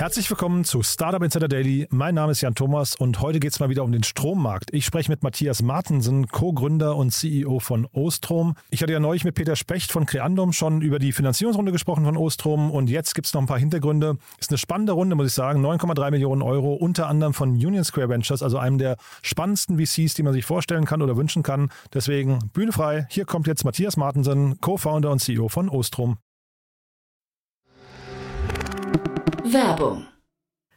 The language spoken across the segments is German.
Herzlich willkommen zu Startup Insider Daily. Mein Name ist Jan Thomas und heute geht es mal wieder um den Strommarkt. Ich spreche mit Matthias Martensen, Co-Gründer und CEO von Ostrom. Ich hatte ja neulich mit Peter Specht von Creandum schon über die Finanzierungsrunde gesprochen von Ostrom und jetzt gibt es noch ein paar Hintergründe. Ist eine spannende Runde, muss ich sagen. 9,3 Millionen Euro, unter anderem von Union Square Ventures, also einem der spannendsten VCs, die man sich vorstellen kann oder wünschen kann. Deswegen Bühne frei. Hier kommt jetzt Matthias Martensen, Co-Founder und CEO von Ostrom. Werbung.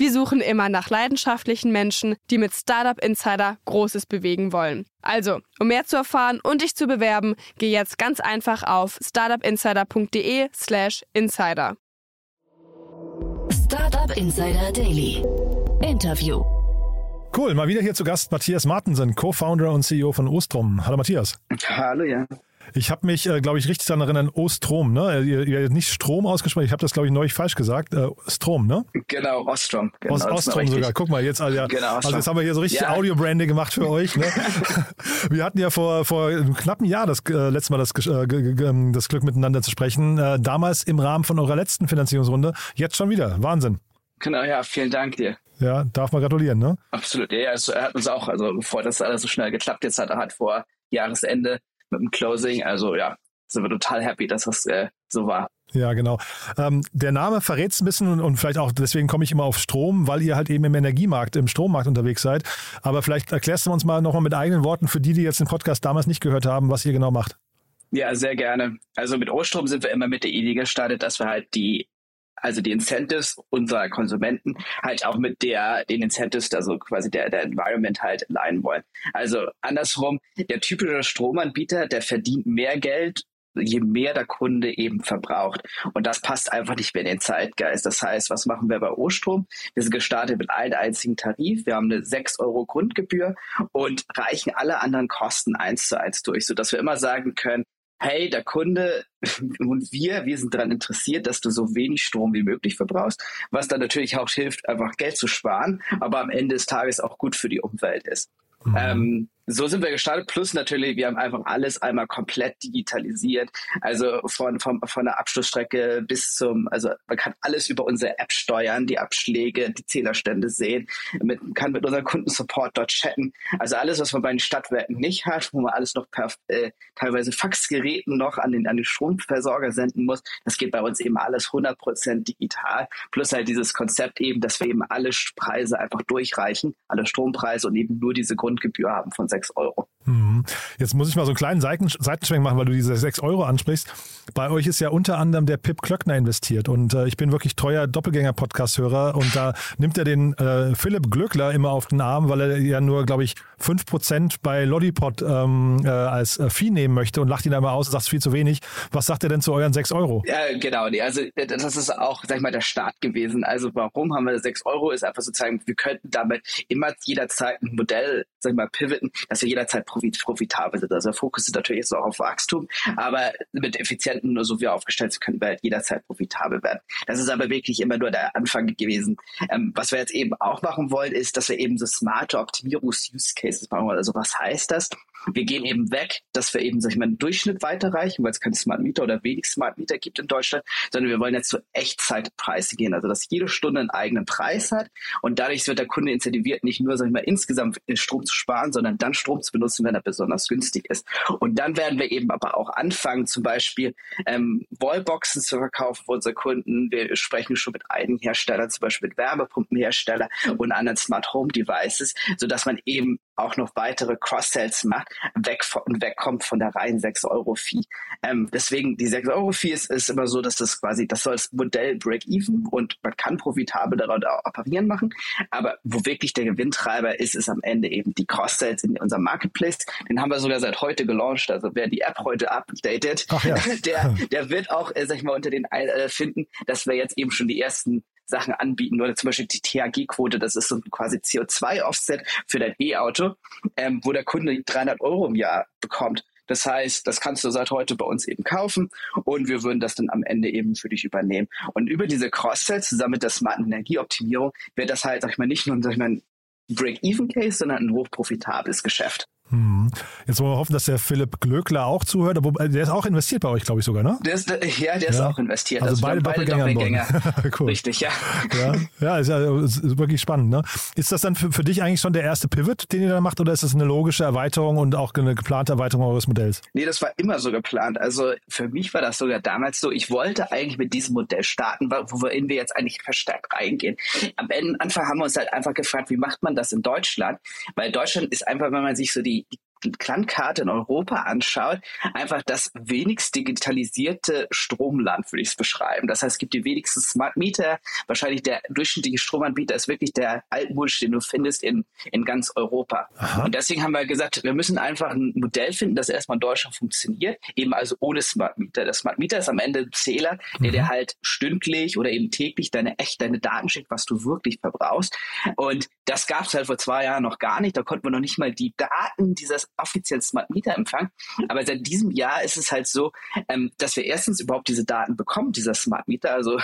Wir suchen immer nach leidenschaftlichen Menschen, die mit Startup Insider Großes bewegen wollen. Also, um mehr zu erfahren und dich zu bewerben, geh jetzt ganz einfach auf startupinsider.de/slash insider. Startup Insider Daily. Interview. Cool, mal wieder hier zu Gast Matthias Martensen, Co-Founder und CEO von Ostrom. Hallo Matthias. Hallo, ja. Ich habe mich, äh, glaube ich, richtig daran erinnern, Ostrom, ne? Ihr, ihr habt nicht Strom ausgesprochen, ich habe das, glaube ich, neulich falsch gesagt. Äh, Strom, ne? Genau, Ostrom. Genau, Ost, Ostrom sogar. Guck mal, jetzt, also, ja, Genau, also jetzt haben wir hier so richtig Ja. Audio-Branding gemacht für euch. Ne? wir hatten ja vor, vor einem knappen Jahr das äh, letzte Mal das, äh, ähm, das Glück miteinander zu sprechen. Äh, damals im Rahmen von eurer letzten Finanzierungsrunde. Jetzt schon wieder. Wahnsinn. Genau, ja, vielen Dank dir. Ja, darf man gratulieren, ne? Absolut. Ja, ja, es hat uns auch, also bevor das alles so schnell geklappt jetzt hat, hat vor Jahresende mit dem Closing. Also ja, sind wir total happy, dass das äh, so war. Ja, genau. Ähm, der Name verrät es ein bisschen und, und vielleicht auch, deswegen komme ich immer auf Strom, weil ihr halt eben im Energiemarkt, im Strommarkt unterwegs seid. Aber vielleicht erklärst du uns mal nochmal mit eigenen Worten für die, die jetzt den Podcast damals nicht gehört haben, was ihr genau macht. Ja, sehr gerne. Also mit Ostrom sind wir immer mit der Idee gestartet, dass wir halt die, also die Incentives unserer Konsumenten halt auch mit der, den Incentives, also quasi der, der Environment halt alignen wollen. Also andersrum, der typische Stromanbieter, der verdient mehr Geld, je mehr der Kunde eben verbraucht. Und das passt einfach nicht mehr in den Zeitgeist. Das heißt, was machen wir bei Ostrom? Wir sind gestartet mit einem einzigen Tarif. Wir haben eine 6 Euro Grundgebühr und reichen alle anderen Kosten eins zu eins durch, sodass wir immer sagen können, hey, der Kunde und wir, wir sind daran interessiert, dass du so wenig Strom wie möglich verbrauchst, was dann natürlich auch hilft, einfach Geld zu sparen, aber am Ende des Tages auch gut für die Umwelt ist. Ähm, so sind wir gestartet. Plus natürlich, wir haben einfach alles einmal komplett digitalisiert. Also von, von, von der Abschlussstrecke bis zum, also man kann alles über unsere App steuern, die Abschläge, die Zählerstände sehen, mit, kann mit unserem Kundensupport dort chatten. Also alles, was man bei den Stadtwerken nicht hat, wo man alles noch per äh, teilweise Faxgeräten noch an den, an den Stromversorger senden muss, das geht bei uns eben alles 100% digital. Plus halt dieses Konzept eben, dass wir eben alle Preise einfach durchreichen, alle Strompreise und eben nur diese Grundgebühr haben von 6 Euro. Mhm. Jetzt muss ich mal so einen kleinen Seiten, Seitenschwenk machen, weil du diese 6 Euro ansprichst. Bei euch ist ja unter anderem der Pip Klöckner investiert und äh, ich bin wirklich treuer Doppelgänger-Podcast-Hörer und da nimmt er den äh, Philipp Glöckler immer auf den Arm, weil er ja nur, glaube ich, 5% bei Lollipop ähm, äh, als äh, Vieh nehmen möchte und lacht ihn einmal aus und sagt viel zu wenig. Was sagt er denn zu euren 6 Euro? Ja, genau. Nee, also das ist auch, sag ich mal, der Start gewesen. Also warum haben wir 6 Euro? Ist einfach sozusagen, wir könnten damit immer jederzeit ein Modell, sag ich mal, pivoten, dass wir jederzeit profit, profitabel sind. Also der Fokus ist natürlich auch auf Wachstum, aber mit effizienten, nur so wie aufgestellt sind, können wir halt jederzeit profitabel werden. Das ist aber wirklich immer nur der Anfang gewesen. Ähm, was wir jetzt eben auch machen wollen, ist, dass wir eben so smarte Optimierungs-Use-Cases machen wollen. Also was heißt das? Wir gehen eben weg, dass wir eben, sag ich mal, einen Durchschnitt weiterreichen, weil es keine Smart Meter oder wenig Smart Meter gibt in Deutschland, sondern wir wollen jetzt zu Echtzeitpreise gehen. Also, dass jede Stunde einen eigenen Preis hat und dadurch wird der Kunde incentiviert, nicht nur, sag ich mal, insgesamt Strom zu sparen, sondern dann Strom zu benutzen, wenn er besonders günstig ist. Und dann werden wir eben aber auch anfangen, zum Beispiel ähm, Wallboxen zu verkaufen für unsere Kunden. Wir sprechen schon mit einigen Herstellern, zum Beispiel mit Wärmepumpenherstellern und anderen Smart Home Devices, sodass man eben auch noch weitere Cross-Sells macht, weg von, wegkommt von der reinen 6-Euro-Fee. Ähm, deswegen, die 6-Euro-Fee ist, ist immer so, dass das quasi, das soll das Modell Break-Even und man kann profitabel daran operieren machen. Aber wo wirklich der Gewinntreiber ist, ist am Ende eben die Cross-Sales in unserem Marketplace. Den haben wir sogar seit heute gelauncht. Also wer die App heute updatet, ja. der, der wird auch, äh, sag ich mal, unter den äh, finden, dass wir jetzt eben schon die ersten Sachen anbieten oder zum Beispiel die THG-Quote, das ist so quasi CO2-Offset für dein E-Auto, ähm, wo der Kunde 300 Euro im Jahr bekommt. Das heißt, das kannst du seit heute bei uns eben kaufen und wir würden das dann am Ende eben für dich übernehmen. Und über diese Cross-Sales zusammen mit der smarten Energieoptimierung wird das halt, sag ich mal, nicht nur sag ich mal, ein Break-Even-Case, sondern ein hochprofitables Geschäft. Hm. Jetzt wollen wir hoffen, dass der Philipp Glöckler auch zuhört. Aber der ist auch investiert bei euch, glaube ich sogar, ne? Der ist, ja, der ist auch investiert. Also, also beide, beide Doppelgänger. cool. Richtig, ja. ja. Ja, ist ja ist wirklich spannend. Ne? Ist das dann für, für dich eigentlich schon der erste Pivot, den ihr da macht, oder ist das eine logische Erweiterung und auch eine geplante Erweiterung eures Modells? Nee, das war immer so geplant. Also für mich war das sogar damals so, ich wollte eigentlich mit diesem Modell starten, worin wir jetzt eigentlich verstärkt reingehen. Am Anfang haben wir uns halt einfach gefragt, wie macht man das in Deutschland? Weil Deutschland ist einfach, wenn man sich so die die Landkarte in Europa anschaut, einfach das wenigst digitalisierte Stromland, würde ich es beschreiben. Das heißt, es gibt die wenigsten Smart Meter. Wahrscheinlich der durchschnittliche Stromanbieter ist wirklich der Altmulch, den du findest in, in ganz Europa. Aha. Und deswegen haben wir gesagt, wir müssen einfach ein Modell finden, das erstmal in Deutschland funktioniert, eben also ohne Smart Meter. Der Smart Meter ist am Ende ein Zähler, der mhm. dir halt stündlich oder eben täglich deine echt deine Daten schickt, was du wirklich verbrauchst. Und das gab es halt vor zwei Jahren noch gar nicht. Da konnten wir noch nicht mal die Daten dieses offiziell Smart Meter Empfang. Aber seit diesem Jahr ist es halt so, ähm, dass wir erstens überhaupt diese Daten bekommen, dieser Smart Meter. Also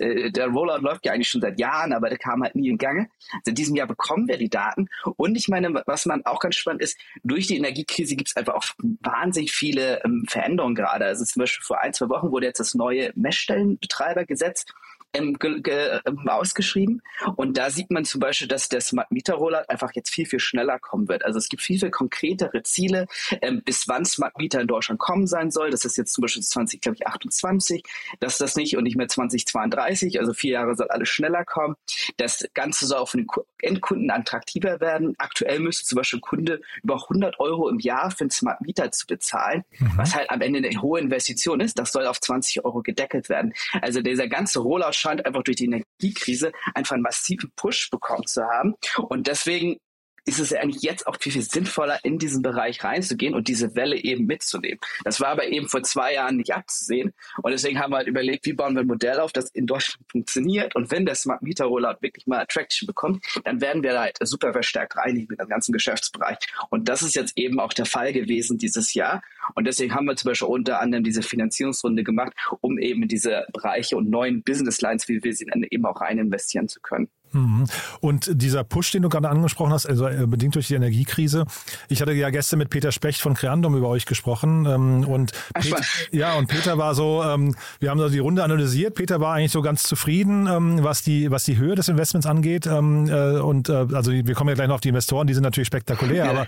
äh, der Rollout läuft ja eigentlich schon seit Jahren, aber der kam halt nie in Gange. Seit diesem Jahr bekommen wir die Daten. Und ich meine, was man auch ganz spannend ist, durch die Energiekrise gibt es einfach auch wahnsinnig viele ähm, Veränderungen gerade. Also zum Beispiel vor ein, zwei Wochen wurde jetzt das neue Messstellenbetreibergesetz ähm, ähm, ausgeschrieben. Und da sieht man zum Beispiel, dass der Smart Meter Rollout einfach jetzt viel, viel schneller kommen wird. Also es gibt viel, viel konkretere Ziele, ähm, bis wann Smart Meter in Deutschland kommen sein soll. Das ist jetzt zum Beispiel 2028, dass das nicht und nicht mehr 2032, also vier Jahre soll alles schneller kommen. Das Ganze soll auch für den Endkunden attraktiver werden. Aktuell müsste zum Beispiel ein Kunde über 100 Euro im Jahr für einen Smart Meter zu bezahlen, mhm. was halt am Ende eine hohe Investition ist. Das soll auf 20 Euro gedeckelt werden. Also dieser ganze Rollout scheint einfach durch die Energiekrise einfach einen massiven Push bekommen zu haben. Und deswegen ist es ja eigentlich jetzt auch viel, viel sinnvoller, in diesen Bereich reinzugehen und diese Welle eben mitzunehmen. Das war aber eben vor zwei Jahren nicht abzusehen. Und deswegen haben wir halt überlegt, wie bauen wir ein Modell auf, das in Deutschland funktioniert. Und wenn der Smart Meter Rollout wirklich mal Attraction bekommt, dann werden wir da halt super verstärkt reinigen mit dem ganzen Geschäftsbereich. Und das ist jetzt eben auch der Fall gewesen dieses Jahr. Und deswegen haben wir zum Beispiel unter anderem diese Finanzierungsrunde gemacht, um eben diese Bereiche und neuen Business Lines, wie wir sie nennen, eben auch rein investieren zu können. Mhm. Und dieser Push, den du gerade angesprochen hast, also äh, bedingt durch die Energiekrise. Ich hatte ja gestern mit Peter Specht von Creandum über euch gesprochen. Ähm, und Peter, ja, und Peter war so, ähm, wir haben so die Runde analysiert. Peter war eigentlich so ganz zufrieden, ähm, was die, was die Höhe des Investments angeht. Äh, und äh, also wir kommen ja gleich noch auf die Investoren, die sind natürlich spektakulär, ja. aber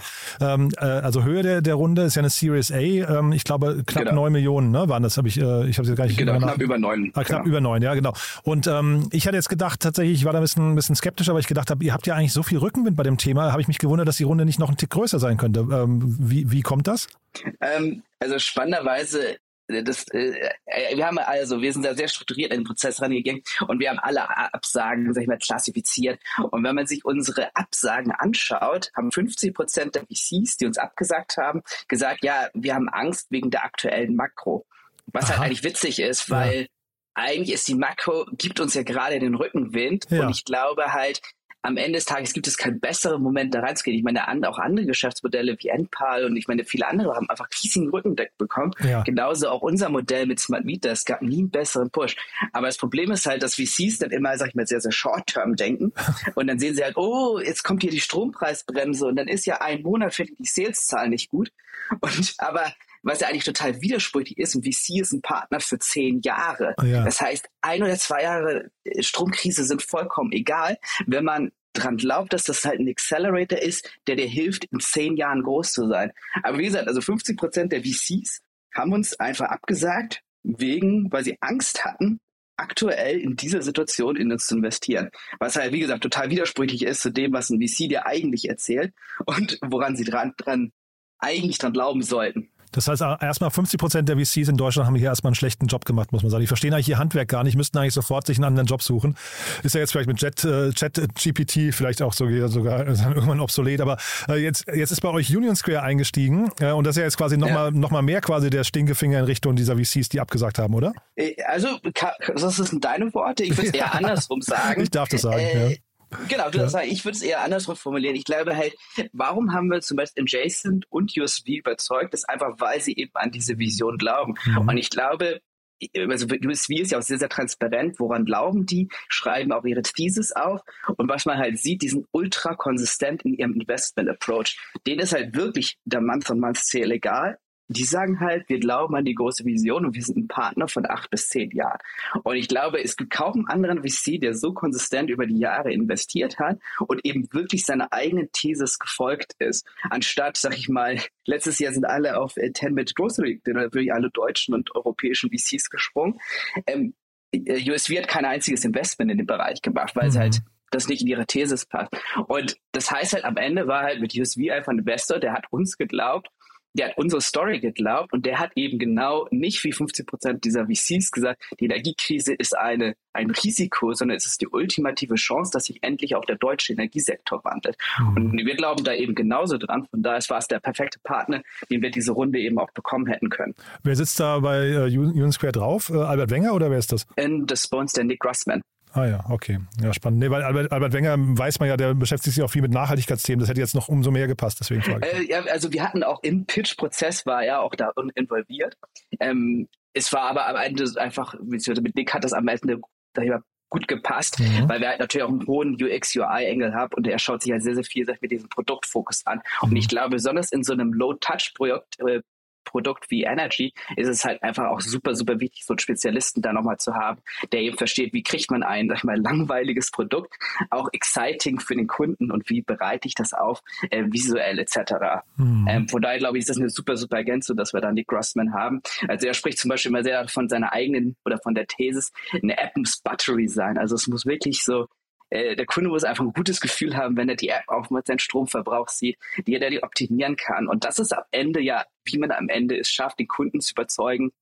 also Höhe der, der Runde ist ja eine Series A. ich glaube knapp genau. neun Millionen, ne? Waren das? Habe ich, ich habe jetzt gar nicht. Genau, knapp über neun. Ah, knapp genau. über neun, ja genau. Und ich hatte jetzt gedacht, tatsächlich, ich war da ein bisschen ein bisschen skeptischer, weil ich gedacht habe, ihr habt ja eigentlich so viel Rückenwind bei dem Thema. Habe ich mich gewundert, dass die Runde nicht noch ein Tick größer sein könnte. Ähm, wie, wie kommt das? Ähm, also spannenderweise äh, das, äh, äh, wir haben also, wir sind da sehr strukturiert in den Prozess rangegangen und wir haben alle Absagen, sag ich mal, klassifiziert. Und wenn man sich unsere Absagen anschaut, haben 50 Prozent der VCs, die uns abgesagt haben, gesagt, ja, wir haben Angst wegen der aktuellen Makro. Was halt Aha. halt eigentlich witzig ist, weil ja eigentlich ist die Makro, gibt uns ja gerade den Rückenwind. Ja. Und ich glaube halt, am Ende des Tages gibt es keinen besseren Moment da reinzugehen. Ich meine, auch andere Geschäftsmodelle wie Endpal und ich meine, viele andere haben einfach riesigen Rückendeck bekommen. Ja. Genauso auch unser Modell mit Smart Meter. Es gab nie einen besseren Push. Aber das Problem ist halt, dass VCs dann immer, sag ich mal, sehr, sehr short-term denken. und dann sehen sie halt, oh, jetzt kommt hier die Strompreisbremse und dann ist ja ein Monat für die Sales-Zahl nicht gut. Und, aber was ja eigentlich total widersprüchlich ist. Und VC ist ein Partner für zehn Jahre. Oh ja. Das heißt, ein oder zwei Jahre äh, Stromkrise sind vollkommen egal, wenn man dran glaubt, dass das halt ein Accelerator ist, der dir hilft, in zehn Jahren groß zu sein. Aber wie gesagt, also 50 Prozent der VCs haben uns einfach abgesagt, wegen, weil sie Angst hatten, aktuell in dieser Situation in uns zu investieren. Was halt, wie gesagt, total widersprüchlich ist zu dem, was ein VC dir eigentlich erzählt und woran sie dran, dran eigentlich dran glauben sollten. Das heißt, erstmal 50 Prozent der VCs in Deutschland haben hier erstmal einen schlechten Job gemacht, muss man sagen. Die verstehen eigentlich ihr Handwerk gar nicht, müssten eigentlich sofort sich einen anderen Job suchen. Ist ja jetzt vielleicht mit Jet, äh, Chat GPT vielleicht auch sogar, sogar irgendwann obsolet, aber äh, jetzt, jetzt ist bei euch Union Square eingestiegen äh, und das ist ja jetzt quasi nochmal ja. noch mal mehr quasi der Stinkefinger in Richtung dieser VCs, die abgesagt haben, oder? Äh, also, das sind deine Worte. Ich würde es eher andersrum sagen. Ich darf das sagen, äh, ja. Genau, ja. sagst, ich würde es eher andersrum formulieren. Ich glaube halt, warum haben wir zum Beispiel Adjacent und USV überzeugt? Das ist einfach, weil sie eben an diese Vision glauben. Mhm. Und ich glaube, also USV ist ja auch sehr, sehr transparent, woran glauben die, schreiben auch ihre Thesis auf und was man halt sieht, die sind ultra konsistent in ihrem Investment Approach. Denen ist halt wirklich der Month-on-Month-Sale egal die sagen halt, wir glauben an die große Vision und wir sind ein Partner von acht bis zehn Jahren. Und ich glaube, es gibt kaum einen anderen VC, der so konsistent über die Jahre investiert hat und eben wirklich seiner eigenen Thesis gefolgt ist. Anstatt, sag ich mal, letztes Jahr sind alle auf äh, 10 mit Grocery, wirklich alle deutschen und europäischen VCs gesprungen. Ähm, äh, USV hat kein einziges Investment in den Bereich gemacht, weil mhm. es halt das nicht in ihre Thesis passt. Und das heißt halt, am Ende war halt mit USV einfach ein Investor, der hat uns geglaubt der hat unsere Story geglaubt und der hat eben genau nicht wie 50 Prozent dieser VCs gesagt, die Energiekrise ist eine, ein Risiko, sondern es ist die ultimative Chance, dass sich endlich auch der deutsche Energiesektor wandelt. Mhm. Und wir glauben da eben genauso dran. Von daher war es der perfekte Partner, den wir diese Runde eben auch bekommen hätten können. Wer sitzt da bei äh, Union Square drauf? Äh, Albert Wenger oder wer ist das? Ist bei uns der Nick Russman. Ah ja, okay. Ja, spannend. Nee, weil Albert, Albert Wenger weiß man ja, der beschäftigt sich auch viel mit Nachhaltigkeitsthemen. Das hätte jetzt noch umso mehr gepasst, deswegen frage ich. Äh, ja, also wir hatten auch im Pitch-Prozess war er auch da involviert. Ähm, es war aber am Ende einfach, mit Nick hat das am Ende gut gepasst, mhm. weil wir halt natürlich auch einen hohen UX-UI-Engel haben und er schaut sich halt sehr, sehr viel mit diesem Produktfokus an. Mhm. Und ich glaube, besonders in so einem Low-Touch-Projekt, äh, Produkt wie Energy ist es halt einfach auch super, super wichtig, so einen Spezialisten da nochmal zu haben, der eben versteht, wie kriegt man ein, sag ich mal, langweiliges Produkt auch exciting für den Kunden und wie bereite ich das auf, äh, visuell etc. Mhm. Ähm, von daher glaube ich, ist das eine super, super Ergänzung, dass wir dann die Grossman haben. Also er spricht zum Beispiel immer sehr von seiner eigenen oder von der Thesis, eine App muss Battery sein. Also es muss wirklich so äh, der Kunde muss einfach ein gutes Gefühl haben, wenn er die App auch mit seinem Stromverbrauch sieht, die er die optimieren kann. Und das ist am Ende ja, wie man am Ende es schafft, den Kunden zu überzeugen,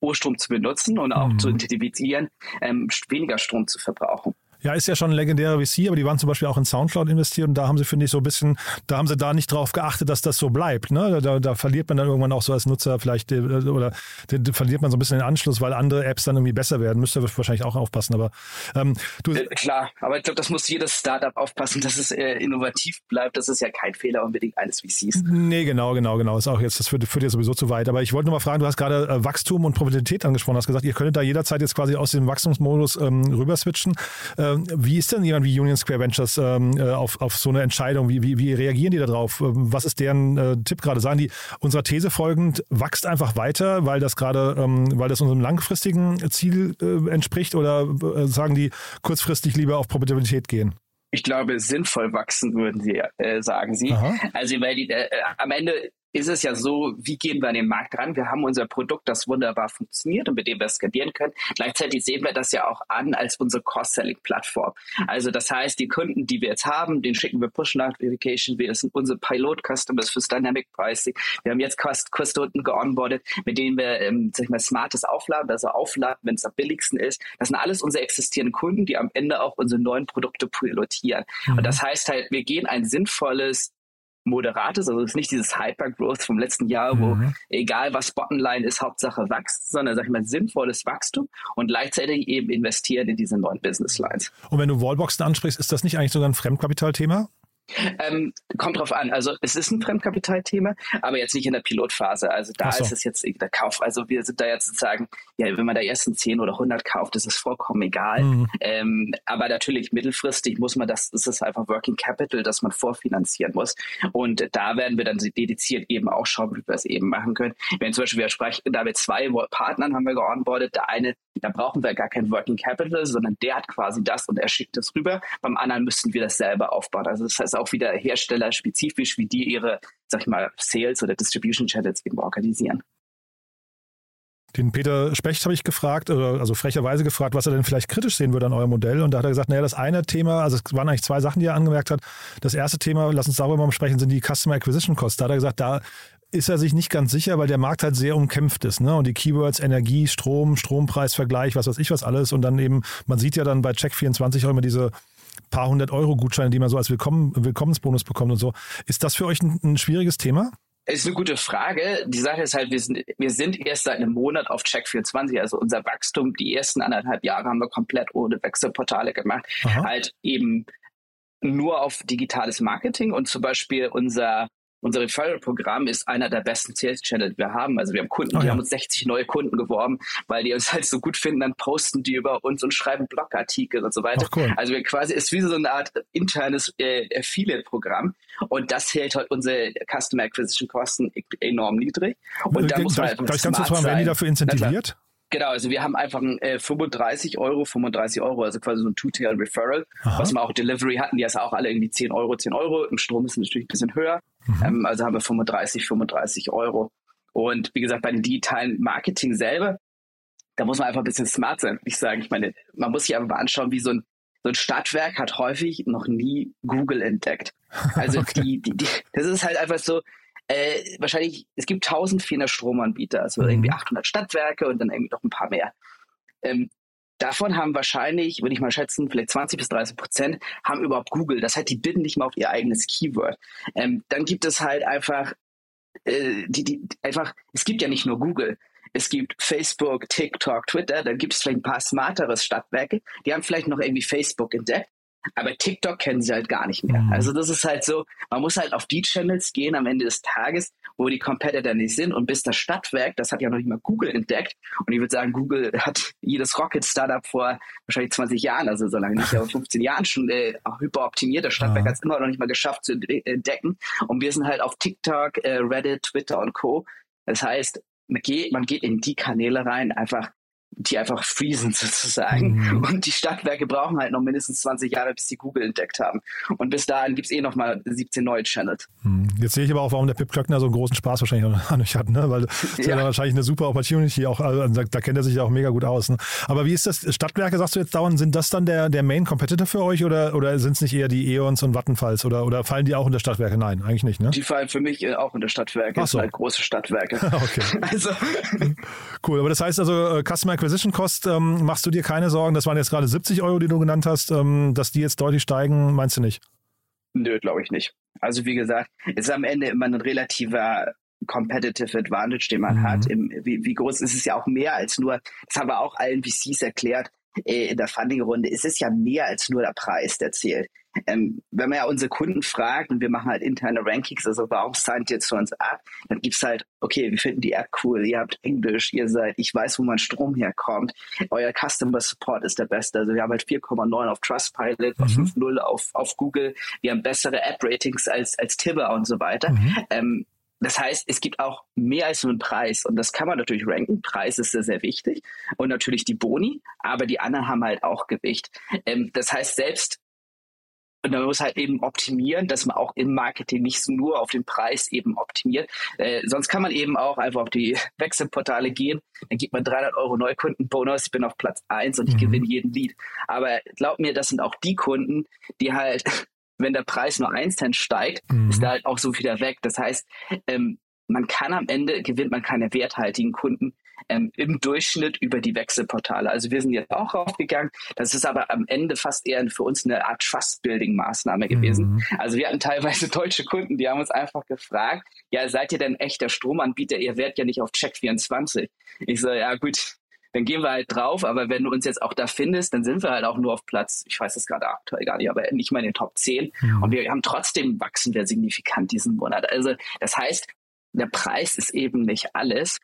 Urstrom zu benutzen und auch mhm. zu identifizieren, ähm, weniger Strom zu verbrauchen. Ja, ist ja schon ein legendärer VC, aber die waren zum Beispiel auch in Soundcloud investiert und da haben sie, finde ich, so ein bisschen, da haben sie da nicht drauf geachtet, dass das so bleibt. Ne? Da, da verliert man dann irgendwann auch so als Nutzer vielleicht äh, oder da verliert man so ein bisschen den Anschluss, weil andere Apps dann irgendwie besser werden. Müsste wahrscheinlich auch aufpassen. Aber ähm, du äh, klar, aber ich glaube, das muss jedes Startup aufpassen, dass es äh, innovativ bleibt. Das ist ja kein Fehler unbedingt eines VCs. Nee, genau, genau, genau. Ist auch jetzt, das führt, führt ja sowieso zu weit. Aber ich wollte nur mal fragen, du hast gerade äh, Wachstum und Profitabilität angesprochen, hast gesagt, ihr könntet da jederzeit jetzt quasi aus dem Wachstumsmodus ähm, rüber switchen. Ähm, wie ist denn jemand wie Union Square Ventures ähm, äh, auf, auf so eine Entscheidung? Wie, wie, wie reagieren die darauf? Ähm, was ist deren äh, Tipp gerade? Sagen die unserer These folgend, wächst einfach weiter, weil das gerade, weil das unserem langfristigen Ziel äh, entspricht oder sagen die kurzfristig lieber auf Profitabilität gehen? ich glaube, sinnvoll wachsen, würden sie äh, sagen sie. Aha. Also weil die äh, am Ende ist es ja so, wie gehen wir an den Markt ran? Wir haben unser Produkt, das wunderbar funktioniert und mit dem wir skalieren können. Gleichzeitig sehen wir das ja auch an als unsere Cross-Selling-Plattform. Also das heißt, die Kunden, die wir jetzt haben, den schicken wir Push-Notification. Das sind unsere Pilot-Customers fürs Dynamic Pricing. Wir haben jetzt Kunden geonboardet, mit denen wir, ähm, sag ich mal, smartes Aufladen, also Aufladen, wenn es am billigsten ist. Das sind alles unsere existierenden Kunden, die am Ende auch unsere neuen Produkte pilotieren. Mhm. Und das heißt halt, wir gehen ein sinnvolles Moderates, also es ist nicht dieses Hyper-Growth vom letzten Jahr, mhm. wo egal was Bottomline ist, Hauptsache wächst, sondern sag ich mal sinnvolles Wachstum und gleichzeitig eben investieren in diese neuen Business Lines. Und wenn du Wallboxen ansprichst, ist das nicht eigentlich sogar ein Fremdkapitalthema? Ähm, kommt drauf an. Also es ist ein Fremdkapitalthema, aber jetzt nicht in der Pilotphase. Also da so. ist es jetzt der Kauf. Also wir sind da jetzt sozusagen, ja, wenn man da ersten 10 oder 100 kauft, ist es vollkommen egal. Mhm. Ähm, aber natürlich mittelfristig muss man das, das ist einfach Working Capital, das man vorfinanzieren muss. Und da werden wir dann dediziert eben auch schauen, wie wir es eben machen können. Wenn zum Beispiel wir sprechen, da wir zwei Partnern haben wir geonboardet, der eine, da brauchen wir gar kein Working Capital, sondern der hat quasi das und er schickt es rüber. Beim anderen müssten wir das selber aufbauen. Also das heißt auch wieder herstellerspezifisch, wie die ihre, sag ich mal, Sales oder Distribution Channels eben organisieren. Den Peter Specht habe ich gefragt, also frecherweise gefragt, was er denn vielleicht kritisch sehen würde an eurem Modell. Und da hat er gesagt, naja, das eine Thema, also es waren eigentlich zwei Sachen, die er angemerkt hat. Das erste Thema, lass uns darüber mal sprechen, sind die Customer Acquisition Costs. Da hat er gesagt, da ist er sich nicht ganz sicher, weil der Markt halt sehr umkämpft ist. Ne? Und die Keywords Energie, Strom, Strompreisvergleich, was weiß ich was alles. Und dann eben, man sieht ja dann bei Check24 auch immer diese paar hundert Euro Gutscheine, die man so als Willkommen, Willkommensbonus bekommt und so. Ist das für euch ein, ein schwieriges Thema? Ist eine gute Frage. Die Sache ist halt, wir sind, wir sind erst seit einem Monat auf Check24. Also unser Wachstum, die ersten anderthalb Jahre haben wir komplett ohne Wechselportale gemacht. Aha. Halt eben nur auf digitales Marketing und zum Beispiel unser unser Referral-Programm ist einer der besten Sales-Channel, die wir haben. Also wir haben Kunden, oh, die ja. haben uns 60 neue Kunden geworben, weil die uns halt so gut finden, dann posten die über uns und schreiben Blogartikel und so weiter. Cool. Also wir quasi ist wie so eine Art internes äh, Affiliate-Programm und das hält halt unsere Customer Acquisition Kosten e-, enorm niedrig. Und da muss man halt darf ich ganz kurz fragen, werden die dafür incentiviert? Genau, also wir haben einfach ein äh, 35 Euro, 35 Euro, also quasi so ein Two-Tail-Referral, was wir auch Delivery hatten, die ist auch alle irgendwie 10 Euro, 10 Euro. Im Strom ist es natürlich ein bisschen höher. Mhm. Ähm, also haben wir 35, 35 Euro. Und wie gesagt, bei dem digitalen Marketing selber, da muss man einfach ein bisschen smart sein, würde ich sagen. Ich meine, man muss sich einfach mal anschauen, wie so ein, so ein Stadtwerk hat häufig noch nie Google entdeckt. Also okay. die, die, die, das ist halt einfach so, äh, wahrscheinlich, es gibt 1400 Stromanbieter, also mhm. irgendwie 800 Stadtwerke und dann irgendwie noch ein paar mehr. Ähm, davon haben wahrscheinlich, würde ich mal schätzen, vielleicht 20 bis 30 Prozent haben überhaupt Google. Das heißt, die bitten nicht mal auf ihr eigenes Keyword. Ähm, dann gibt es halt einfach, äh, die, die, einfach, es gibt ja nicht nur Google. Es gibt Facebook, TikTok, Twitter, dann gibt es vielleicht ein paar smartere Stadtwerke, die haben vielleicht noch irgendwie Facebook entdeckt aber TikTok kennen sie halt gar nicht mehr. Mhm. Also das ist halt so, man muss halt auf die Channels gehen am Ende des Tages, wo die Competitor nicht sind. Und bis das Stadtwerk, das hat ja noch nicht mal Google entdeckt. Und ich würde sagen, Google hat jedes Rocket-Startup vor wahrscheinlich 20 Jahren, also so lange nicht, aber 15 Jahren schon äh, hyperoptimiert. Das Stadtwerk ja. hat es immer noch nicht mal geschafft zu entdecken. Und wir sind halt auf TikTok, äh, Reddit, Twitter und Co. Das heißt, man geht, man geht in die Kanäle rein, einfach die einfach friesen sozusagen. Mhm. Und die Stadtwerke brauchen halt noch mindestens 20 Jahre, bis sie Google entdeckt haben. Und bis dahin gibt es eh noch mal 17 neue Channels. Mhm. Jetzt sehe ich aber auch, warum der Pip Klöckner so einen großen Spaß wahrscheinlich an euch hat, ne? Weil das ja. ist wahrscheinlich eine super Opportunity, auch, also, da, da, kennt er sich ja auch mega gut aus. Ne? Aber wie ist das? Stadtwerke, sagst du jetzt dauernd, sind das dann der, der Main Competitor für euch oder, oder sind es nicht eher die Eons und Vattenfalls oder, oder fallen die auch unter Stadtwerke? Nein, eigentlich nicht, ne? Die fallen für mich auch unter Stadtwerke. Ach so. Das sind halt große Stadtwerke. okay. Also. Cool, aber das heißt also, äh, Customer Acquisition Cost ähm, machst du dir keine Sorgen, das waren jetzt gerade 70 Euro, die du genannt hast, ähm, dass die jetzt deutlich steigen, meinst du nicht? Nö, glaube ich nicht. Also wie gesagt, ist am Ende immer ein relativer Competitive Advantage, den man mhm. hat. Im, wie, wie groß ist es ja auch mehr als nur, das haben wir auch allen VCs erklärt, äh, in der Funding-Runde, es ist ja mehr als nur der Preis, der zählt. Ähm, wenn man ja unsere Kunden fragt und wir machen halt interne Rankings, also warum signed ihr zu uns ab, dann gibt es halt, okay, wir finden die App cool, ihr habt Englisch, ihr seid, ich weiß, wo mein Strom herkommt, euer Customer Support ist der beste, also wir haben halt 4,9 auf Trustpilot, mhm. 5,0 auf, auf Google, wir haben bessere App-Ratings als, als Tibber und so weiter. Mhm. Ähm, das heißt, es gibt auch mehr als nur einen Preis und das kann man natürlich ranken. Preis ist sehr, sehr wichtig und natürlich die Boni, aber die anderen haben halt auch Gewicht. Ähm, das heißt, selbst und man muss halt eben optimieren, dass man auch im Marketing nicht nur auf den Preis eben optimiert. Äh, sonst kann man eben auch einfach auf die Wechselportale gehen. Dann gibt man 300 Euro Neukundenbonus. Ich bin auf Platz 1 und ich mhm. gewinne jeden Lead. Aber glaub mir, das sind auch die Kunden, die halt wenn der Preis nur 1 Cent steigt, mhm. ist da halt auch so wieder weg. Das heißt, ähm, man kann am Ende gewinnt man keine werthaltigen Kunden ähm, im Durchschnitt über die Wechselportale. Also wir sind jetzt auch raufgegangen. Das ist aber am Ende fast eher für uns eine Art Trust-Building-Maßnahme gewesen. Mhm. Also wir hatten teilweise deutsche Kunden, die haben uns einfach gefragt, ja, seid ihr denn echter Stromanbieter? Ihr werdet ja nicht auf Check24. Ich so, ja gut, dann gehen wir halt drauf, aber wenn du uns jetzt auch da findest, dann sind wir halt auch nur auf Platz, ich weiß es gerade aktuell gar nicht, aber nicht mal in den Top 10. Mhm. Und wir haben trotzdem wachsen wir signifikant diesen Monat. Also das heißt, der Preis ist eben nicht alles.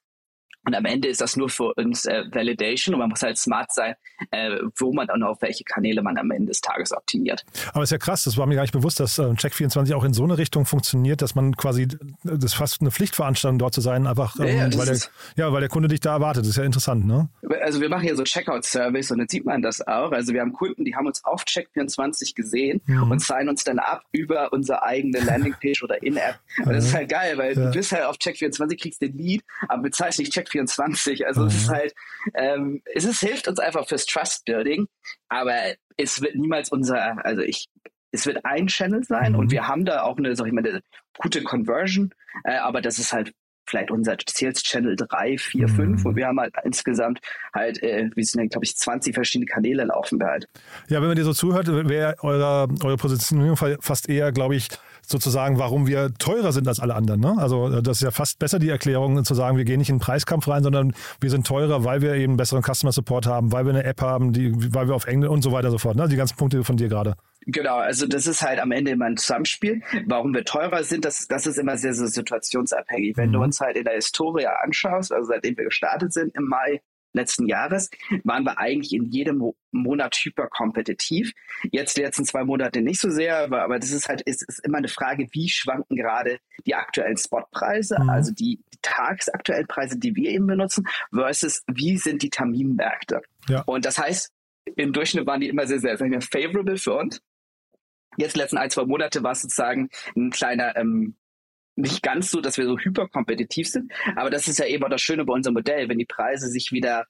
Und am Ende ist das nur für uns äh, Validation und man muss halt smart sein, äh, wo man und auf welche Kanäle man am Ende des Tages optimiert. Aber es ist ja krass, das war mir gar nicht bewusst, dass äh, Check24 auch in so eine Richtung funktioniert, dass man quasi, das ist fast eine Pflichtveranstaltung dort zu sein, einfach ähm, ja, weil, der, ja, weil der Kunde dich da erwartet. Das ist ja interessant, ne? also wir machen hier so Checkout-Service und dann sieht man das auch. Also wir haben Kunden, die haben uns auf Check24 gesehen mhm. und signen uns dann ab über unsere eigene Landingpage oder In-App. Und das ist halt geil, weil ja. du bist halt auf Check24, kriegst den Lead, aber bezahlst nicht Check24. Also mhm. es ist halt, ähm, es ist, hilft uns einfach fürs Trust-Building, aber es wird niemals unser, also ich, es wird ein Channel sein mhm. und wir haben da auch eine, sag ich mal, eine gute Conversion, äh, aber das ist halt vielleicht unser Sales Channel 3, 4, 5 und wir haben halt insgesamt halt, äh, wir sind ja, glaube ich, 20 verschiedene Kanäle laufen wir halt. Ja, wenn man dir so zuhört, wäre eure, eure Positionierung fast eher, glaube ich, sozusagen, warum wir teurer sind als alle anderen. Ne? Also äh, das ist ja fast besser die Erklärung zu sagen, wir gehen nicht in den Preiskampf rein, sondern wir sind teurer, weil wir eben besseren Customer Support haben, weil wir eine App haben, die, weil wir auf Englisch und so weiter und so fort. Ne? Die ganzen Punkte von dir gerade. Genau, also das ist halt am Ende immer ein Zusammenspiel. Warum wir teurer sind, das, das ist immer sehr, sehr situationsabhängig. Wenn mhm. du uns halt in der Historie anschaust, also seitdem wir gestartet sind im Mai letzten Jahres, waren wir eigentlich in jedem Monat hyperkompetitiv. Jetzt die letzten zwei Monate nicht so sehr, aber, aber das ist halt, ist, ist immer eine Frage, wie schwanken gerade die aktuellen Spotpreise, mhm. also die, die tagsaktuellen Preise, die wir eben benutzen, versus wie sind die Terminmärkte. Ja. Und das heißt, im Durchschnitt waren die immer sehr, sehr, sehr favorable für uns. Jetzt letzten ein, zwei Monate war es sozusagen ein kleiner, ähm, nicht ganz so, dass wir so hyperkompetitiv sind, aber das ist ja eben auch das Schöne bei unserem Modell, wenn die Preise sich wieder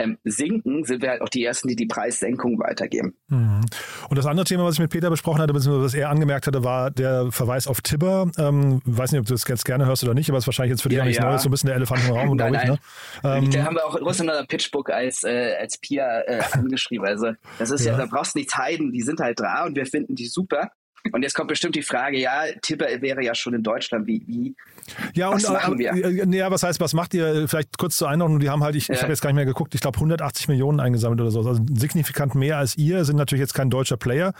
ähm, sinken, sind wir halt auch die Ersten, die die Preissenkung weitergeben. Mhm. Und das andere Thema, was ich mit Peter besprochen hatte, beziehungsweise was er angemerkt hatte, war der Verweis auf Tibber. Ähm, weiß nicht, ob du das jetzt gerne hörst oder nicht, aber es ist wahrscheinlich jetzt für dich ja, auch nichts ja. Neues, so ein bisschen der Elefant im Raum, glaube ich. Ne? Ähm, da haben wir auch in unserem Pitchbook als, äh, als Peer äh, angeschrieben. Also das ist ja. ja, da brauchst du nichts heiden, die sind halt da und wir finden die super. Und jetzt kommt bestimmt die Frage, ja, Tipper wäre ja schon in Deutschland, wie, wie ja, was und, äh, machen wir? Äh, ja, was heißt, was macht ihr? Vielleicht kurz zur Einordnung, die haben halt, ich, ja. ich habe jetzt gar nicht mehr geguckt, ich glaube 180 Millionen eingesammelt oder so. Also signifikant mehr als ihr, sind natürlich jetzt kein deutscher Player.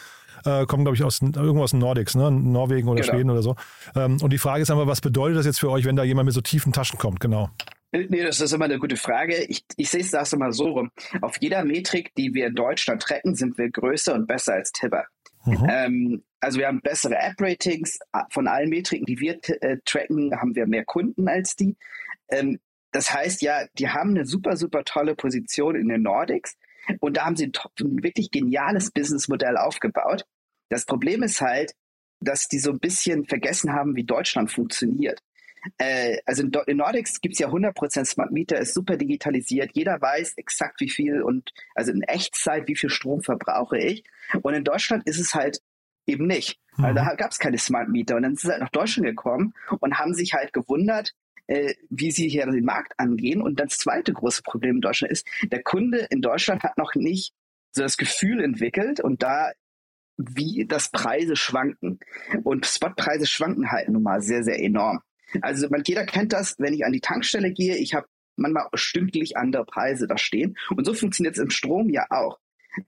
Äh, kommen, glaube ich, aus irgendwo aus den Nordics, ne? Norwegen oder genau. Schweden oder so. Ähm, und die Frage ist einfach, was bedeutet das jetzt für euch, wenn da jemand mit so tiefen Taschen kommt? Genau. Nee, das ist immer eine gute Frage. Ich, ich sehe es das immer so rum. Auf jeder Metrik, die wir in Deutschland tracken, sind wir größer und besser als Tipper. Mhm. Ähm, also wir haben bessere App-Ratings. Von allen Metriken, die wir äh, tracken, haben wir mehr Kunden als die. Ähm, das heißt ja, die haben eine super, super tolle Position in den Nordics. Und da haben sie ein, ein wirklich geniales Businessmodell aufgebaut. Das Problem ist halt, dass die so ein bisschen vergessen haben, wie Deutschland funktioniert. Äh, also in, in Nordics gibt es ja 100% Smart Meter, ist super digitalisiert. Jeder weiß exakt, wie viel und also in Echtzeit, wie viel Strom verbrauche ich. Und in Deutschland ist es halt eben nicht. Mhm. Also da gab es keine Smart Meter. Und dann sind sie halt nach Deutschland gekommen und haben sich halt gewundert, äh, wie sie hier den Markt angehen. Und das zweite große Problem in Deutschland ist, der Kunde in Deutschland hat noch nicht so das Gefühl entwickelt und da wie das Preise schwanken. Und Spotpreise schwanken halt nun mal sehr, sehr enorm. Also man, jeder kennt das, wenn ich an die Tankstelle gehe, ich habe manchmal stündlich andere Preise da stehen. Und so funktioniert es im Strom ja auch.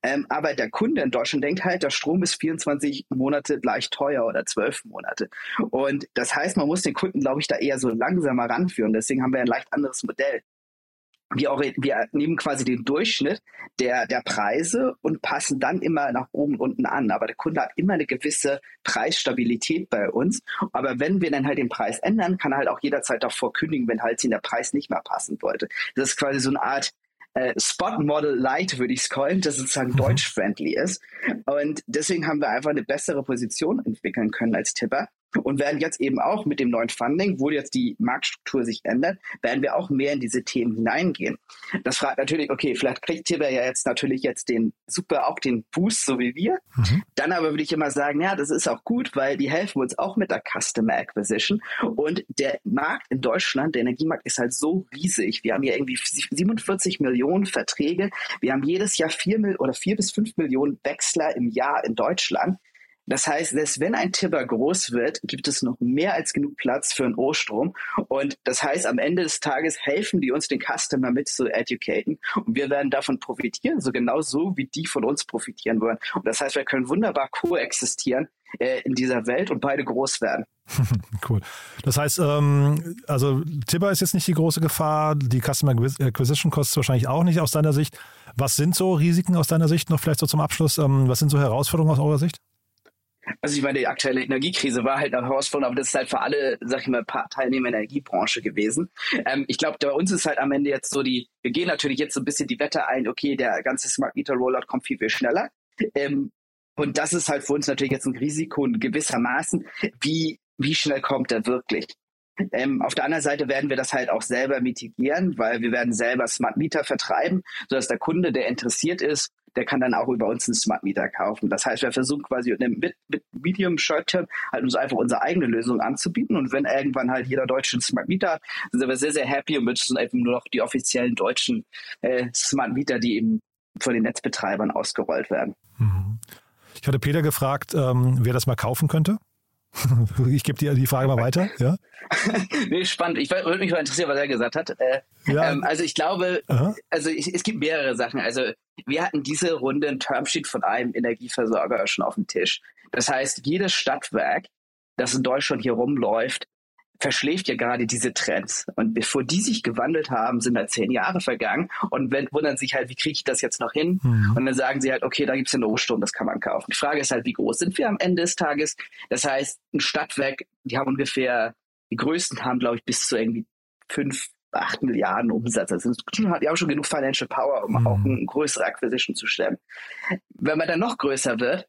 Ähm, aber der Kunde in Deutschland denkt halt, der Strom ist 24 Monate gleich teuer oder 12 Monate. Und das heißt, man muss den Kunden, glaube ich, da eher so langsamer ranführen. Deswegen haben wir ein leicht anderes Modell wir, wir nehmen quasi den Durchschnitt der, der Preise und passen dann immer nach oben und unten an. Aber der Kunde hat immer eine gewisse Preisstabilität bei uns. Aber wenn wir dann halt den Preis ändern, kann er halt auch jederzeit davor kündigen, wenn halt ihn der Preis nicht mehr passen wollte. Das ist quasi so eine Art äh, Spot Model Light, würde ich es callen, das sozusagen mhm. deutsch-friendly ist. Und deswegen haben wir einfach eine bessere Position entwickeln können als Tipper und werden jetzt eben auch mit dem neuen Funding, wo jetzt die Marktstruktur sich ändert, werden wir auch mehr in diese Themen hineingehen. Das fragt natürlich, okay, vielleicht kriegt Tibber ja jetzt natürlich jetzt den super auch den Boost, so wie wir. Mhm. Dann aber würde ich immer sagen, ja, das ist auch gut, weil die helfen uns auch mit der Customer Acquisition. Und der Markt in Deutschland, der Energiemarkt ist halt so riesig. Wir haben hier irgendwie 47 Millionen Verträge. Wir haben jedes Jahr vier oder vier bis fünf Millionen Wechsler im Jahr in Deutschland. Das heißt, selbst wenn ein Tipper groß wird, gibt es noch mehr als genug Platz für einen O-Strom. Und das heißt, am Ende des Tages helfen die uns, den Customer mit zu educaten. Und wir werden davon profitieren, so genau so, wie die von uns profitieren wollen. Und das heißt, wir können wunderbar koexistieren äh, in dieser Welt und beide groß werden. cool. Das heißt, ähm, also Tipper ist jetzt nicht die große Gefahr, die Customer Acquisition Costs wahrscheinlich auch nicht aus deiner Sicht. Was sind so Risiken aus deiner Sicht noch vielleicht so zum Abschluss? Ähm, was sind so Herausforderungen aus eurer Sicht? Also ich meine, die aktuelle Energiekrise war halt eine Herausforderung, aber das ist halt für alle, sag ich mal, Teilnehmer der Energiebranche gewesen. Ähm, ich glaube, bei uns ist halt am Ende jetzt so die, wir gehen natürlich jetzt so ein bisschen die Wette ein, okay, der ganze Smart Meter Rollout kommt viel, viel schneller. Ähm, und das ist halt für uns natürlich jetzt ein Risiko und gewissermaßen, wie, wie schnell kommt er wirklich? Ähm, auf der anderen Seite werden wir das halt auch selber mitigieren, weil wir werden selber Smart Meter vertreiben, sodass der Kunde, der interessiert ist, der kann dann auch über uns einen Smart Meter kaufen. Das heißt, wir versuchen quasi mit, mit Medium Short Term halt uns einfach unsere eigene Lösung anzubieten. Und wenn irgendwann halt jeder Deutsche einen Smart Meter hat, sind wir sehr, sehr happy und müssen eben nur noch die offiziellen deutschen äh, Smart Meter, die eben von den Netzbetreibern ausgerollt werden. Mhm. Ich hatte Peter gefragt, ähm, wer das mal kaufen könnte. ich gebe dir die Frage mal weiter. Ja? nee, spannend. Ich würde mich mal interessieren, was er gesagt hat. Äh, ja. ähm, also ich glaube, Aha. also ich, es gibt mehrere Sachen. Also wir hatten diese Runde ein Termsheet von einem Energieversorger schon auf dem Tisch. Das heißt, jedes Stadtwerk, das in Deutschland hier rumläuft, verschläft ja gerade diese Trends. Und bevor die sich gewandelt haben, sind da zehn Jahre vergangen und wundern sich halt, wie kriege ich das jetzt noch hin? Mhm. Und dann sagen sie halt, okay, da gibt es eine Rohstrom, das kann man kaufen. Die Frage ist halt, wie groß sind wir am Ende des Tages? Das heißt, ein Stadtwerk, die haben ungefähr, die größten haben, glaube ich, bis zu irgendwie fünf, acht Milliarden Umsatz. Also die haben schon genug Financial Power, um mhm. auch eine größere Acquisition zu stemmen. Wenn man dann noch größer wird,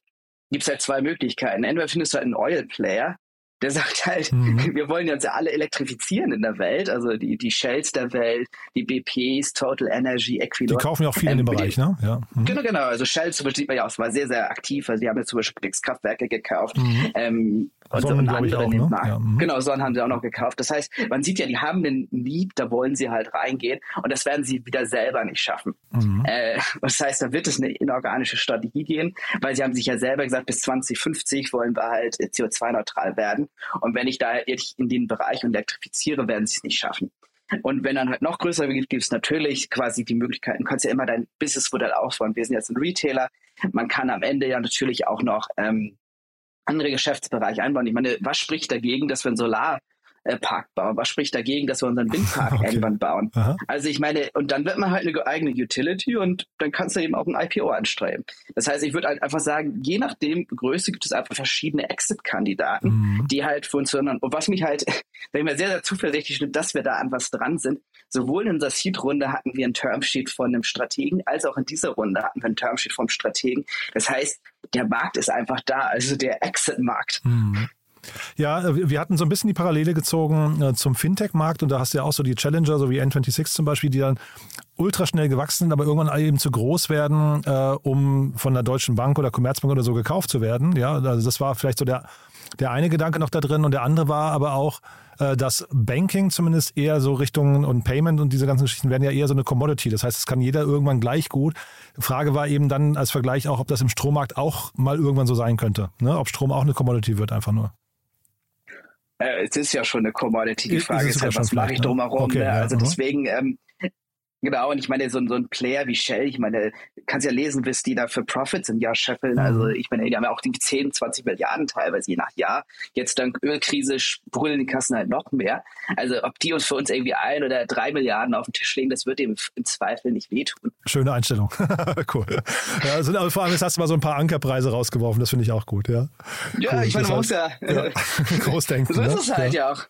gibt es halt zwei Möglichkeiten. Entweder findest du halt einen Oil Player, der sagt halt, mhm. wir wollen uns ja alle elektrifizieren in der Welt, also die, die Shells der Welt, die BPs, Total Energy, Equinor. Die kaufen ja auch viel in dem Bereich, ne? Ja. Mhm. Genau, genau. Also Shell zum Beispiel ja auch, es war sehr, sehr aktiv. Also die haben jetzt zum Beispiel X-Kraftwerke gekauft. Mhm. Ähm, und Sonnen, so andere auch, ne? Ja, mhm. Genau, Sonnen haben sie auch noch gekauft. Das heißt, man sieht ja, die haben einen Lieb, da wollen sie halt reingehen und das werden sie wieder selber nicht schaffen. Mhm. Äh, das heißt, da wird es eine inorganische Strategie gehen, weil sie haben sich ja selber gesagt, bis 2050 wollen wir halt CO2-neutral werden. Und wenn ich da jetzt in den Bereich elektrifiziere, werden sie es nicht schaffen. Und wenn dann halt noch größer wird, gibt es natürlich quasi die Möglichkeiten, du kannst ja immer dein Businessmodell aufbauen. Wir sind jetzt ein Retailer. Man kann am Ende ja natürlich auch noch ähm, andere Geschäftsbereiche einbauen. Ich meine, was spricht dagegen, dass wir ein Solar äh, Park bauen? Was spricht dagegen, dass wir unseren Windpark okay. irgendwann bauen? Aha. Also ich meine, und dann wird man halt eine eigene Utility und dann kannst du eben auch ein IPO anstreben. Das heißt, ich würde halt einfach sagen, je nachdem Größe gibt es einfach verschiedene Exit-Kandidaten, mhm. die halt funktionieren. Und was mich halt, wenn ich mir sehr, sehr zuversichtlich bin, dass wir da an was dran sind, sowohl in der Seed-Runde hatten wir ein Termsheet von einem Strategen, als auch in dieser Runde hatten wir ein Termsheet vom Strategen. Das heißt, der Markt ist einfach da, also der Exit-Markt. Mhm. Ja, äh, wir hatten so ein bisschen die Parallele gezogen äh, zum Fintech-Markt und da hast du ja auch so die Challenger, so wie N26 zum Beispiel, die dann ultra schnell gewachsen sind, aber irgendwann eben zu groß werden, äh, um von der Deutschen Bank oder Commerzbank oder so gekauft zu werden. Ja, also das war vielleicht so der, der eine Gedanke noch da drin und der andere war aber auch, dass Banking zumindest eher so Richtung und Payment und diese ganzen Geschichten werden ja eher so eine Commodity. Das heißt, es kann jeder irgendwann gleich gut. Frage war eben dann als Vergleich auch, ob das im Strommarkt auch mal irgendwann so sein könnte. Ne? Ob Strom auch eine Commodity wird, einfach nur. Äh, es ist ja schon eine Commodity. Die Frage ist, ist halt, was mache ich ne? drumherum? Okay, ne? Also ja, deswegen, ähm, Genau, und ich meine, so, so ein Player wie Shell, ich meine, kannst ja lesen, was die da für Profits im Jahr scheffeln. Mhm. Also ich meine, die haben ja auch die 10, 20 Milliarden teilweise je nach Jahr. Jetzt dank Ölkrise brüllen die Kassen halt noch mehr. Also ob die uns für uns irgendwie ein oder drei Milliarden auf den Tisch legen, das wird dem im Zweifel nicht wehtun. Schöne Einstellung. cool. Ja, also, aber vor allem jetzt hast du mal so ein paar Ankerpreise rausgeworfen, das finde ich auch gut, ja. Ja, cool. ich meine, man muss ja, ja großdenken. so ist ne? es halt ja, ja auch.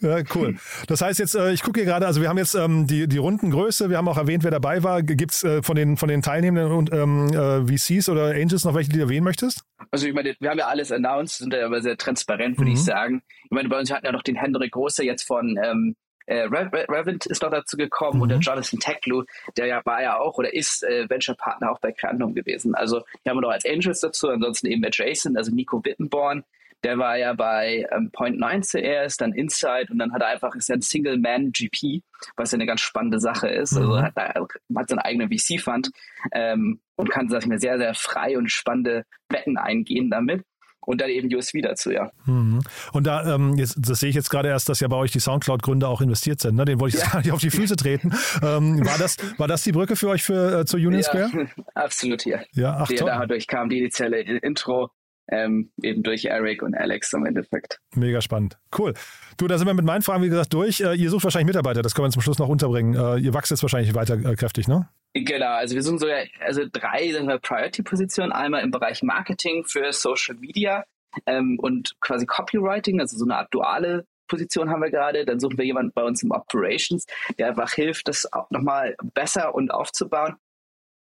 Ja. ja, cool. Das heißt jetzt, äh, ich gucke hier gerade, also wir haben jetzt ähm, die, die Rundengröße Liste. Wir haben auch erwähnt, wer dabei war. Gibt es äh, von, den, von den Teilnehmenden und ähm, äh, VCs oder Angels noch welche, die du erwähnen möchtest? Also ich meine, wir haben ja alles announced, sind ja aber sehr transparent, würde mhm. ich sagen. Ich meine, bei uns hatten ja noch den Hendrik Große jetzt von ähm, äh, Revent ist noch dazu gekommen mhm. und der Jonathan Teklu, der ja war ja auch oder ist äh, Venture Partner auch bei Quantum gewesen. Also hier haben wir noch als Angels dazu, ansonsten eben Adjacent, also Nico Wittenborn, der war ja bei ähm, Point 9 zuerst, dann Inside und dann hat er einfach, ist ja ein Single-Man-GP, was ja eine ganz spannende Sache ist. Also mhm. Also hat, er hat seinen eigenen VC-Fund ähm, und kann, sag ich mal, sehr, sehr frei und spannende Wetten eingehen damit. Und dann eben USV dazu, ja. Mhm. Und da, ähm, jetzt, das sehe ich jetzt gerade erst, dass ja bei euch die Soundcloud-Gründer auch investiert sind. Ne? Den wollte ich jetzt ja. gar nicht auf die Füße treten. ähm, war, das, war das die Brücke für euch für, äh, zur Union ja, Square? Absolut hier. Ja, ach, toll. Dadurch kam die initiale Intro ähm, eben durch Eric und Alex im Endeffekt. Mega spannend. Cool. Du, da sind wir mit meinen Fragen, wie gesagt, durch. Äh, ihr sucht wahrscheinlich Mitarbeiter, das können wir zum Schluss noch unterbringen. Äh, ihr wächst jetzt wahrscheinlich weiter äh, kräftig, ne? Genau, also wir suchen sogar also drei Priority-Positionen. Einmal im Bereich Marketing für Social Media. ähm, und quasi Copywriting, also so eine Art duale Position haben wir gerade. Dann suchen wir jemanden bei uns im Operations, der einfach hilft, das auch nochmal besser und aufzubauen.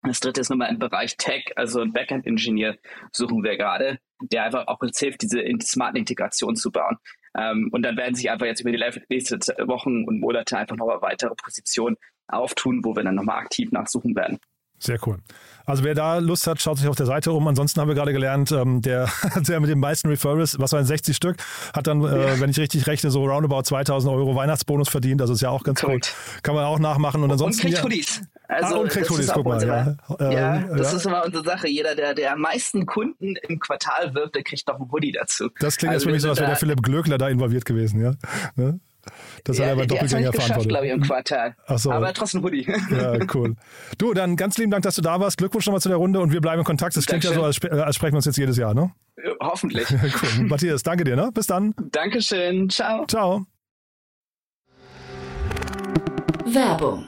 Das dritte ist nochmal im Bereich Tech, also ein Backend-Ingenieur suchen wir gerade, der einfach auch uns hilft, diese smarten Integration zu bauen. Ähm, und dann werden sich einfach jetzt über die nächsten Wochen und Monate einfach nochmal weitere Positionen auftun, wo wir dann nochmal aktiv nachsuchen werden. Sehr cool. Also wer da Lust hat, schaut sich auf der Seite um. Ansonsten haben wir gerade gelernt, ähm, der, der mit den meisten Referrals, was waren 60 Stück, hat dann, äh, ja. wenn ich richtig rechne, so roundabout 2000 Euro Weihnachtsbonus verdient. Das ist ja auch ganz Korrekt. cool. Kann man auch nachmachen. Und ansonsten. Und kriegt Hoodies. Also, ah, und kriegt Hoodies, guck mal. Unsere, ja, ja ähm, das ja. ist immer unsere Sache. Jeder, der, der am meisten Kunden im Quartal wirft, der kriegt noch ein Hoodie dazu. Das klingt also jetzt für mich so, als wäre der Philipp Glöckler da involviert gewesen, ja. Ne? Das ja, hat er aber doppelt länger verantwortet. glaube ich, im Quartal. Ach so. Aber trotzdem Hoodie. Ja, cool. Du, dann ganz lieben Dank, dass du da warst. Glückwunsch nochmal zu der Runde und wir bleiben in Kontakt. Das klingt Dankeschön. ja so, als, als, sprechen wir uns jetzt jedes Jahr, ne? Hoffentlich. cool. Matthias, danke dir, ne? Bis dann. Dankeschön. Ciao. Ciao. Werbung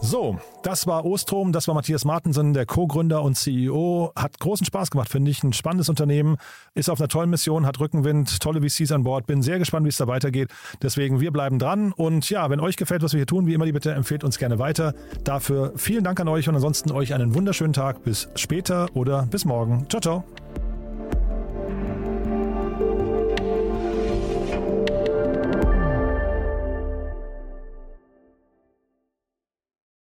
So, das war Ostrom, das war Matthias Martensen, der Co-Gründer und CEO. Hat großen Spaß gemacht, finde ich. Ein spannendes Unternehmen, ist auf einer tollen Mission, hat Rückenwind, tolle VCs an Bord. Bin sehr gespannt, wie es da weitergeht. Deswegen, wir bleiben dran. Und ja, wenn euch gefällt, was wir hier tun, wie immer, die bitte empfehlt uns gerne weiter. Dafür vielen Dank an euch und ansonsten euch einen wunderschönen Tag. Bis später oder bis morgen. Ciao, ciao.